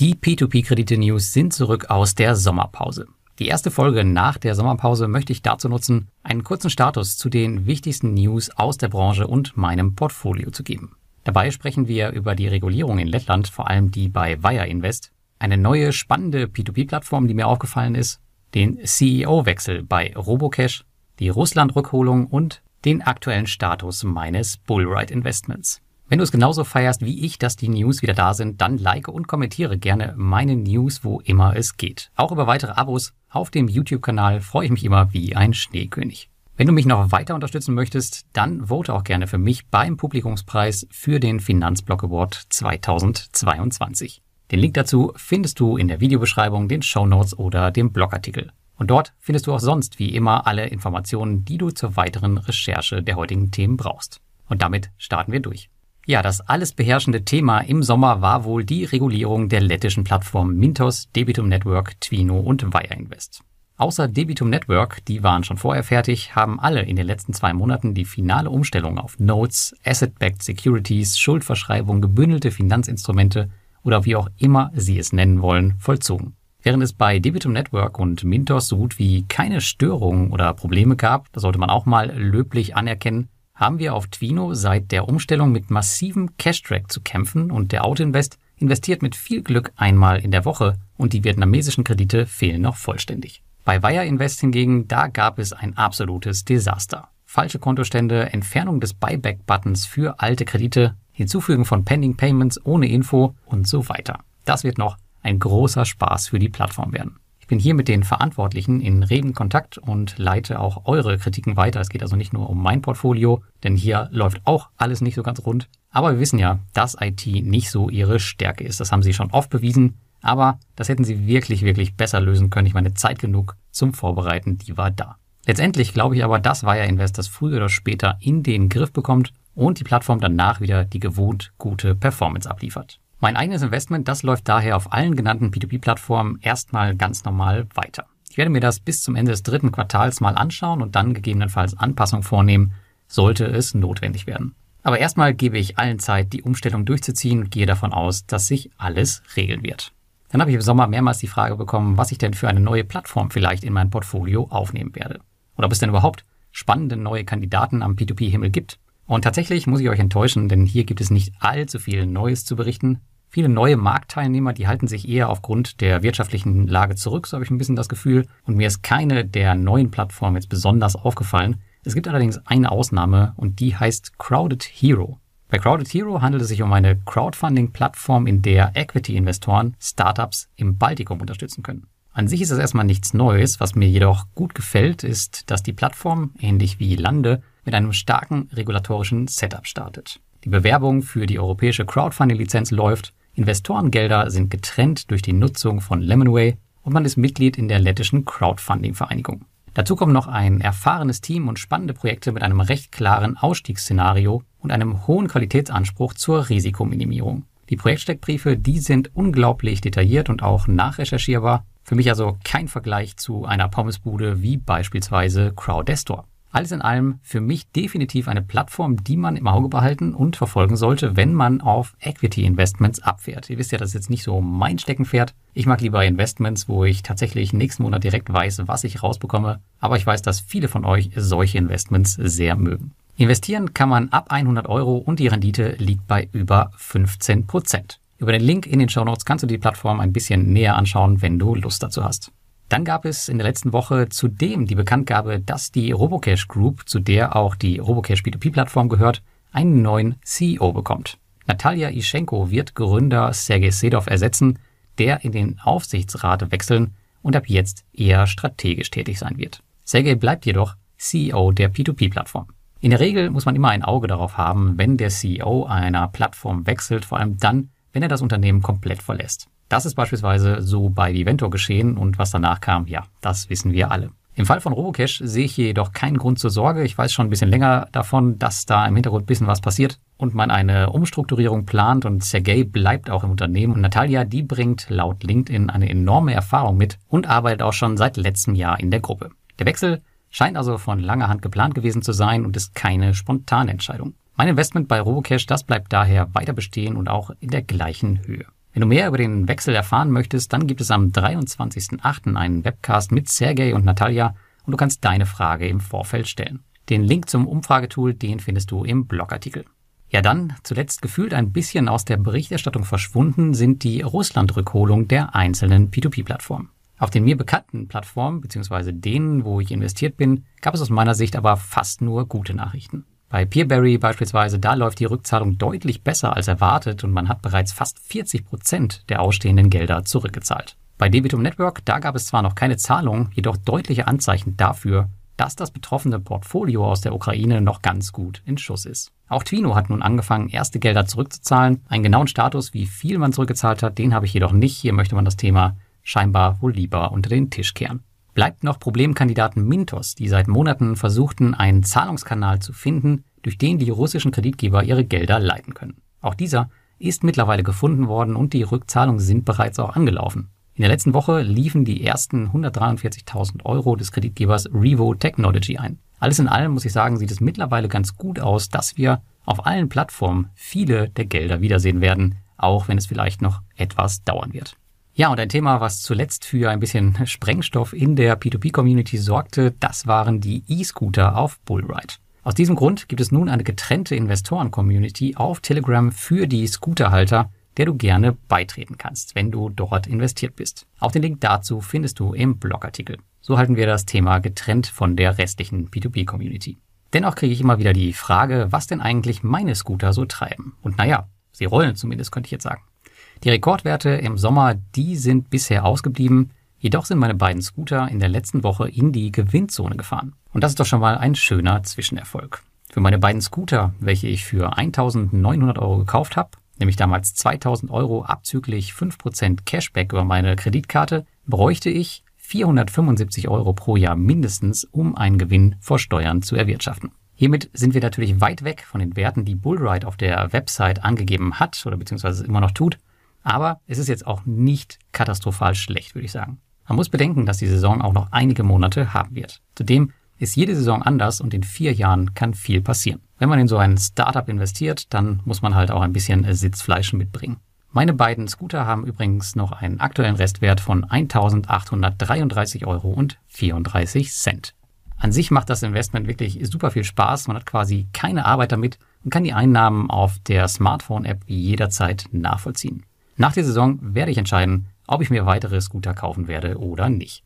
Die P2P-Kredite-News sind zurück aus der Sommerpause. Die erste Folge nach der Sommerpause möchte ich dazu nutzen, einen kurzen Status zu den wichtigsten News aus der Branche und meinem Portfolio zu geben. Dabei sprechen wir über die Regulierung in Lettland, vor allem die bei Wire Invest, eine neue spannende P2P-Plattform, die mir aufgefallen ist, den CEO-Wechsel bei Robocash, die Russland-Rückholung und den aktuellen Status meines Bullride Investments. Wenn du es genauso feierst wie ich, dass die News wieder da sind, dann like und kommentiere gerne meine News, wo immer es geht. Auch über weitere Abos auf dem YouTube-Kanal freue ich mich immer wie ein Schneekönig. Wenn du mich noch weiter unterstützen möchtest, dann vote auch gerne für mich beim Publikumspreis für den Finanzblock Award 2022. Den Link dazu findest du in der Videobeschreibung, den Show Notes oder dem Blogartikel. Und dort findest du auch sonst wie immer alle Informationen, die du zur weiteren Recherche der heutigen Themen brauchst. Und damit starten wir durch. Ja, das alles beherrschende Thema im Sommer war wohl die Regulierung der lettischen Plattformen Mintos, Debitum Network, Twino und Wire Invest. Außer Debitum Network, die waren schon vorher fertig, haben alle in den letzten zwei Monaten die finale Umstellung auf Notes, Asset-Backed Securities, Schuldverschreibung, gebündelte Finanzinstrumente oder wie auch immer Sie es nennen wollen, vollzogen. Während es bei Debitum Network und Mintos so gut wie keine Störungen oder Probleme gab, das sollte man auch mal löblich anerkennen, haben wir auf Twino seit der Umstellung mit massivem Cash-Track zu kämpfen und der Autoinvest investiert mit viel Glück einmal in der Woche und die vietnamesischen Kredite fehlen noch vollständig. Bei Wire Invest hingegen, da gab es ein absolutes Desaster. Falsche Kontostände, Entfernung des Buyback-Buttons für alte Kredite, Hinzufügen von Pending Payments ohne Info und so weiter. Das wird noch ein großer Spaß für die Plattform werden bin hier mit den Verantwortlichen in regen Kontakt und leite auch eure Kritiken weiter. Es geht also nicht nur um mein Portfolio, denn hier läuft auch alles nicht so ganz rund. Aber wir wissen ja, dass IT nicht so ihre Stärke ist. Das haben sie schon oft bewiesen. Aber das hätten sie wirklich, wirklich besser lösen können. Ich meine, Zeit genug zum Vorbereiten, die war da. Letztendlich glaube ich aber, dass Wire Invest das früher oder später in den Griff bekommt und die Plattform danach wieder die gewohnt gute Performance abliefert. Mein eigenes Investment, das läuft daher auf allen genannten P2P-Plattformen erstmal ganz normal weiter. Ich werde mir das bis zum Ende des dritten Quartals mal anschauen und dann gegebenenfalls Anpassungen vornehmen, sollte es notwendig werden. Aber erstmal gebe ich allen Zeit, die Umstellung durchzuziehen und gehe davon aus, dass sich alles regeln wird. Dann habe ich im Sommer mehrmals die Frage bekommen, was ich denn für eine neue Plattform vielleicht in mein Portfolio aufnehmen werde. Oder ob es denn überhaupt spannende neue Kandidaten am P2P-Himmel gibt. Und tatsächlich muss ich euch enttäuschen, denn hier gibt es nicht allzu viel Neues zu berichten. Viele neue Marktteilnehmer, die halten sich eher aufgrund der wirtschaftlichen Lage zurück, so habe ich ein bisschen das Gefühl. Und mir ist keine der neuen Plattformen jetzt besonders aufgefallen. Es gibt allerdings eine Ausnahme und die heißt Crowded Hero. Bei Crowded Hero handelt es sich um eine Crowdfunding-Plattform, in der Equity-Investoren Startups im Baltikum unterstützen können. An sich ist das erstmal nichts Neues. Was mir jedoch gut gefällt, ist, dass die Plattform, ähnlich wie Lande, mit einem starken regulatorischen Setup startet. Die Bewerbung für die europäische Crowdfunding-Lizenz läuft Investorengelder sind getrennt durch die Nutzung von Lemonway und man ist Mitglied in der lettischen Crowdfunding-Vereinigung. Dazu kommt noch ein erfahrenes Team und spannende Projekte mit einem recht klaren Ausstiegsszenario und einem hohen Qualitätsanspruch zur Risikominimierung. Die Projektsteckbriefe, die sind unglaublich detailliert und auch nachrecherchierbar. Für mich also kein Vergleich zu einer Pommesbude wie beispielsweise Crowdestor. Alles in allem für mich definitiv eine Plattform, die man im Auge behalten und verfolgen sollte, wenn man auf Equity Investments abfährt. Ihr wisst ja, das ist jetzt nicht so mein Steckenpferd. Ich mag lieber Investments, wo ich tatsächlich nächsten Monat direkt weiß, was ich rausbekomme. Aber ich weiß, dass viele von euch solche Investments sehr mögen. Investieren kann man ab 100 Euro und die Rendite liegt bei über 15 Prozent. Über den Link in den Show Notes kannst du die Plattform ein bisschen näher anschauen, wenn du Lust dazu hast. Dann gab es in der letzten Woche zudem die Bekanntgabe, dass die Robocash Group, zu der auch die Robocash P2P-Plattform gehört, einen neuen CEO bekommt. Natalia Ischenko wird Gründer Sergei Sedov ersetzen, der in den Aufsichtsrat wechseln und ab jetzt eher strategisch tätig sein wird. Sergei bleibt jedoch CEO der P2P-Plattform. In der Regel muss man immer ein Auge darauf haben, wenn der CEO einer Plattform wechselt, vor allem dann, wenn er das Unternehmen komplett verlässt. Das ist beispielsweise so bei Viventor geschehen und was danach kam, ja, das wissen wir alle. Im Fall von Robocash sehe ich jedoch keinen Grund zur Sorge. Ich weiß schon ein bisschen länger davon, dass da im Hintergrund ein bisschen was passiert und man eine Umstrukturierung plant und Sergey bleibt auch im Unternehmen und Natalia, die bringt laut LinkedIn eine enorme Erfahrung mit und arbeitet auch schon seit letztem Jahr in der Gruppe. Der Wechsel scheint also von langer Hand geplant gewesen zu sein und ist keine spontane Entscheidung. Mein Investment bei Robocash, das bleibt daher weiter bestehen und auch in der gleichen Höhe. Wenn du mehr über den Wechsel erfahren möchtest, dann gibt es am 23.08. einen Webcast mit Sergej und Natalia und du kannst deine Frage im Vorfeld stellen. Den Link zum Umfragetool, den findest du im Blogartikel. Ja, dann zuletzt gefühlt ein bisschen aus der Berichterstattung verschwunden sind die Russland-Rückholung der einzelnen P2P-Plattformen. Auf den mir bekannten Plattformen, beziehungsweise denen, wo ich investiert bin, gab es aus meiner Sicht aber fast nur gute Nachrichten. Bei Peerberry beispielsweise, da läuft die Rückzahlung deutlich besser als erwartet und man hat bereits fast 40 Prozent der ausstehenden Gelder zurückgezahlt. Bei Debitum Network, da gab es zwar noch keine Zahlung, jedoch deutliche Anzeichen dafür, dass das betroffene Portfolio aus der Ukraine noch ganz gut in Schuss ist. Auch Twino hat nun angefangen, erste Gelder zurückzuzahlen. Einen genauen Status, wie viel man zurückgezahlt hat, den habe ich jedoch nicht. Hier möchte man das Thema scheinbar wohl lieber unter den Tisch kehren. Bleibt noch Problemkandidaten Mintos, die seit Monaten versuchten, einen Zahlungskanal zu finden, durch den die russischen Kreditgeber ihre Gelder leiten können. Auch dieser ist mittlerweile gefunden worden und die Rückzahlungen sind bereits auch angelaufen. In der letzten Woche liefen die ersten 143.000 Euro des Kreditgebers Revo Technology ein. Alles in allem muss ich sagen, sieht es mittlerweile ganz gut aus, dass wir auf allen Plattformen viele der Gelder wiedersehen werden, auch wenn es vielleicht noch etwas dauern wird. Ja, und ein Thema, was zuletzt für ein bisschen Sprengstoff in der P2P-Community sorgte, das waren die E-Scooter auf Bullride. Aus diesem Grund gibt es nun eine getrennte Investoren-Community auf Telegram für die Scooterhalter, der du gerne beitreten kannst, wenn du dort investiert bist. Auch den Link dazu findest du im Blogartikel. So halten wir das Thema getrennt von der restlichen P2P-Community. Dennoch kriege ich immer wieder die Frage, was denn eigentlich meine Scooter so treiben. Und naja, sie rollen zumindest, könnte ich jetzt sagen. Die Rekordwerte im Sommer, die sind bisher ausgeblieben. Jedoch sind meine beiden Scooter in der letzten Woche in die Gewinnzone gefahren. Und das ist doch schon mal ein schöner Zwischenerfolg. Für meine beiden Scooter, welche ich für 1900 Euro gekauft habe, nämlich damals 2000 Euro abzüglich 5% Cashback über meine Kreditkarte, bräuchte ich 475 Euro pro Jahr mindestens, um einen Gewinn vor Steuern zu erwirtschaften. Hiermit sind wir natürlich weit weg von den Werten, die Bullride auf der Website angegeben hat oder beziehungsweise immer noch tut. Aber es ist jetzt auch nicht katastrophal schlecht, würde ich sagen. Man muss bedenken, dass die Saison auch noch einige Monate haben wird. Zudem ist jede Saison anders und in vier Jahren kann viel passieren. Wenn man in so ein Startup investiert, dann muss man halt auch ein bisschen Sitzfleisch mitbringen. Meine beiden Scooter haben übrigens noch einen aktuellen Restwert von 1.833 Euro und 34 Cent. An sich macht das Investment wirklich super viel Spaß. Man hat quasi keine Arbeit damit und kann die Einnahmen auf der Smartphone-App jederzeit nachvollziehen. Nach der Saison werde ich entscheiden, ob ich mir weitere Scooter kaufen werde oder nicht.